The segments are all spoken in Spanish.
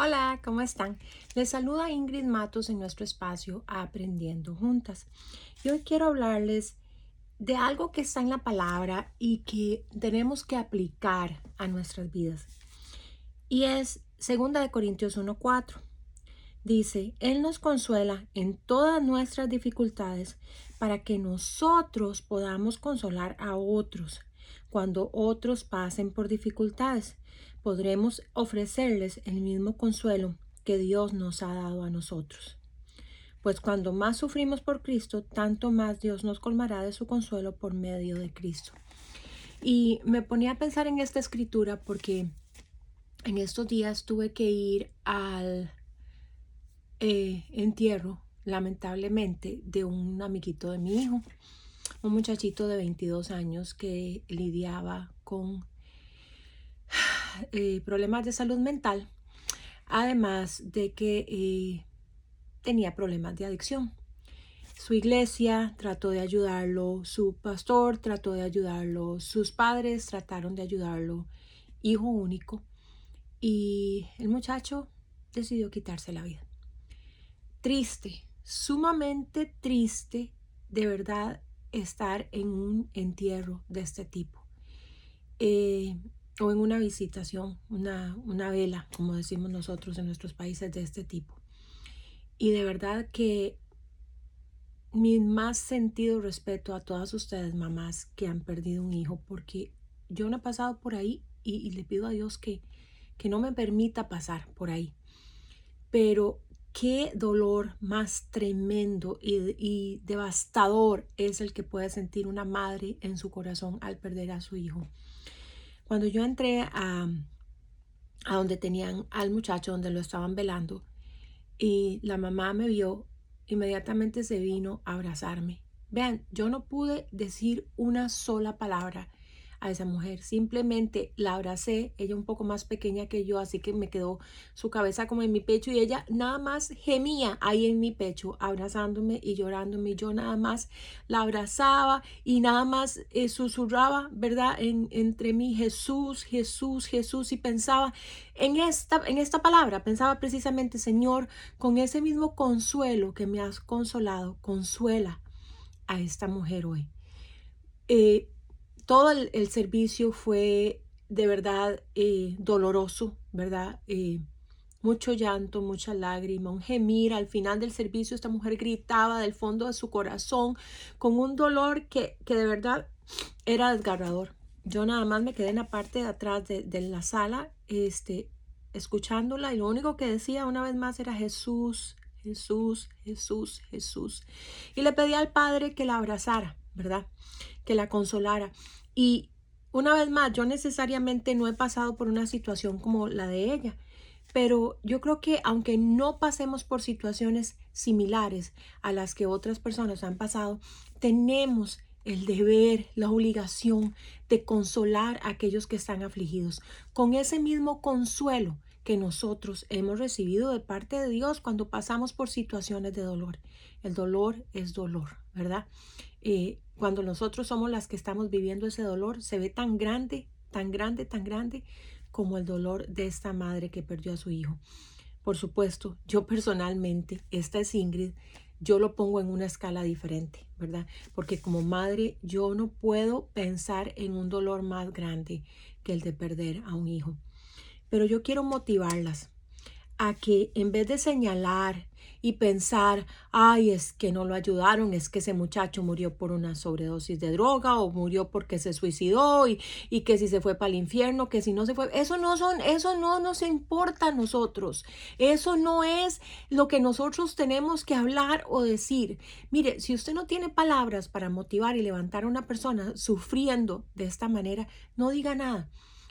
Hola, ¿cómo están? Les saluda Ingrid Matos en nuestro espacio Aprendiendo Juntas. Y hoy quiero hablarles de algo que está en la palabra y que tenemos que aplicar a nuestras vidas. Y es 2 de Corintios 1:4. Dice, Él nos consuela en todas nuestras dificultades para que nosotros podamos consolar a otros cuando otros pasen por dificultades podremos ofrecerles el mismo consuelo que Dios nos ha dado a nosotros. Pues cuando más sufrimos por Cristo, tanto más Dios nos colmará de su consuelo por medio de Cristo. Y me ponía a pensar en esta escritura porque en estos días tuve que ir al eh, entierro, lamentablemente, de un amiguito de mi hijo, un muchachito de 22 años que lidiaba con eh, problemas de salud mental, además de que eh, tenía problemas de adicción. Su iglesia trató de ayudarlo, su pastor trató de ayudarlo, sus padres trataron de ayudarlo, hijo único, y el muchacho decidió quitarse la vida. Triste, sumamente triste, de verdad, estar en un entierro de este tipo. Eh, o en una visitación, una, una vela, como decimos nosotros en nuestros países de este tipo. Y de verdad que mi más sentido respeto a todas ustedes, mamás, que han perdido un hijo, porque yo no he pasado por ahí y, le pido a Dios que, que no me permita pasar por ahí. Pero qué dolor más tremendo y, devastador es el que puede sentir una madre en su corazón al perder a su hijo. Cuando yo entré a, a donde tenían al muchacho, donde lo estaban velando, y la mamá me vio, inmediatamente se vino a abrazarme. Vean, yo no pude decir una sola palabra a esa mujer. Simplemente la abracé, ella un poco más pequeña que yo, así que me quedó su cabeza como en mi pecho y ella nada más gemía ahí en mi pecho, abrazándome y llorándome. Yo nada más la abrazaba y nada más eh, susurraba, ¿verdad? En, entre mí, Jesús, Jesús, Jesús, y pensaba en esta, en esta palabra, pensaba precisamente, Señor, con ese mismo consuelo que me has consolado, consuela a esta mujer hoy. Eh, todo el, servicio fue de verdad eh, doloroso, ¿verdad? Eh, mucho llanto, mucha lágrima, un gemir. Al final del servicio esta mujer gritaba del fondo de su corazón con un dolor que, que de verdad era desgarrador. Yo nada más me quedé en la parte de atrás de, de la sala, este, escuchándola y lo único que decía una vez más era Jesús, Jesús, Jesús, Jesús. Y le pedí al Padre que la abrazara, ¿verdad? Que la consolara. Y una vez más, yo necesariamente no he pasado por una situación como la de ella, pero yo creo que aunque no pasemos por situaciones similares a las que otras personas han pasado, tenemos el deber, la obligación de consolar a aquellos que están afligidos con ese mismo consuelo que nosotros hemos recibido de parte de Dios cuando pasamos por situaciones de dolor. El dolor es dolor, ¿verdad? Eh, cuando nosotros somos las que estamos viviendo ese dolor, se ve tan grande, tan grande, tan grande como el dolor de esta madre que perdió a su hijo. Por supuesto, yo personalmente, esta es Ingrid, yo lo pongo en una escala diferente, ¿verdad? Porque como madre yo no puedo pensar en un dolor más grande que el de perder a un hijo. Pero yo quiero motivarlas a que en vez de señalar y pensar, ay, es que no lo ayudaron, es que ese muchacho murió por una sobredosis de droga o murió porque se suicidó y, y que si se fue para el infierno, que si no se fue, eso no son, eso no nos importa a nosotros, eso no es lo que nosotros tenemos que hablar o decir. Mire, si usted no tiene palabras para motivar y levantar a una persona sufriendo de esta manera, no diga nada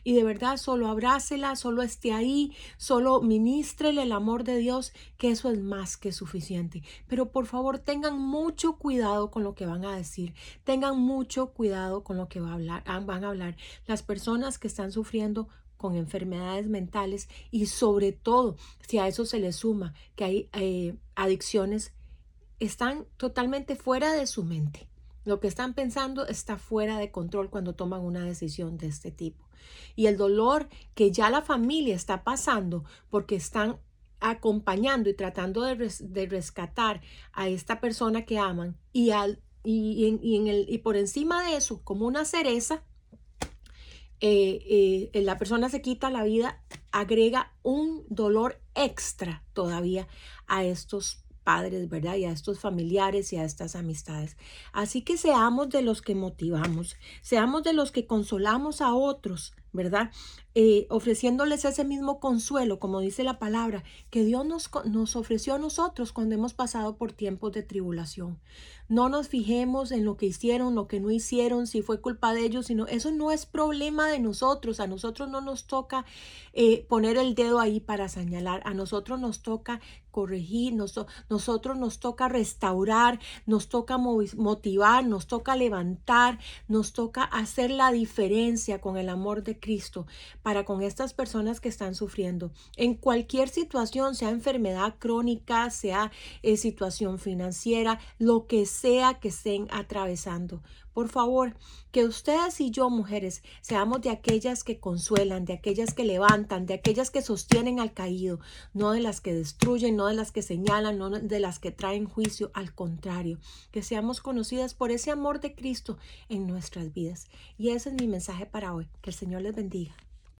y de verdad solo abrácela, solo esté ahí, solo ministrele el amor de Dios, que eso es más que suficiente. Pero por favor tengan mucho cuidado con lo que van a decir, tengan mucho cuidado con lo que va a hablar, ah, van a hablar. Las personas que están sufriendo con enfermedades mentales y sobre todo si a eso se le suma que hay eh, adicciones, están totalmente fuera de su mente. Lo que están pensando está fuera de control cuando toman una decisión de este tipo. y el dolor que ya la familia está pasando porque están acompañando y tratando de, rescatar a esta persona que aman y, al, y, en el, y por encima de eso, como una cereza, eh, eh, la persona se quita la vida, agrega un dolor extra todavía a estos padres, ¿verdad? Y a estos familiares y a estas amistades. Así que seamos de los que motivamos, seamos de los que consolamos a otros, ¿verdad? Eh, ofreciéndoles ese mismo consuelo, como dice la palabra, que Dios nos, nos ofreció a nosotros cuando hemos pasado por tiempos de tribulación. No nos fijemos en lo que hicieron, lo que no hicieron, si fue culpa de ellos, sino eso no es problema de nosotros. A nosotros no nos toca eh, poner el dedo ahí para señalar. A nosotros nos toca corregir, nos, nosotros nos toca restaurar, nos toca motivar, nos toca levantar, nos toca hacer la diferencia con el amor de Cristo para con estas personas que están sufriendo. En cualquier situación, sea enfermedad crónica, sea eh, situación financiera, lo que sea que estén atravesando. Por favor, que ustedes y yo, mujeres, seamos de aquellas que consuelan, de aquellas que levantan, de aquellas que sostienen al caído, no de las que destruyen, no de las que señalan, no de las que traen juicio, al contrario, que seamos conocidas por ese amor de Cristo en nuestras vidas. Y ese es mi mensaje para hoy. Que el Señor les bendiga.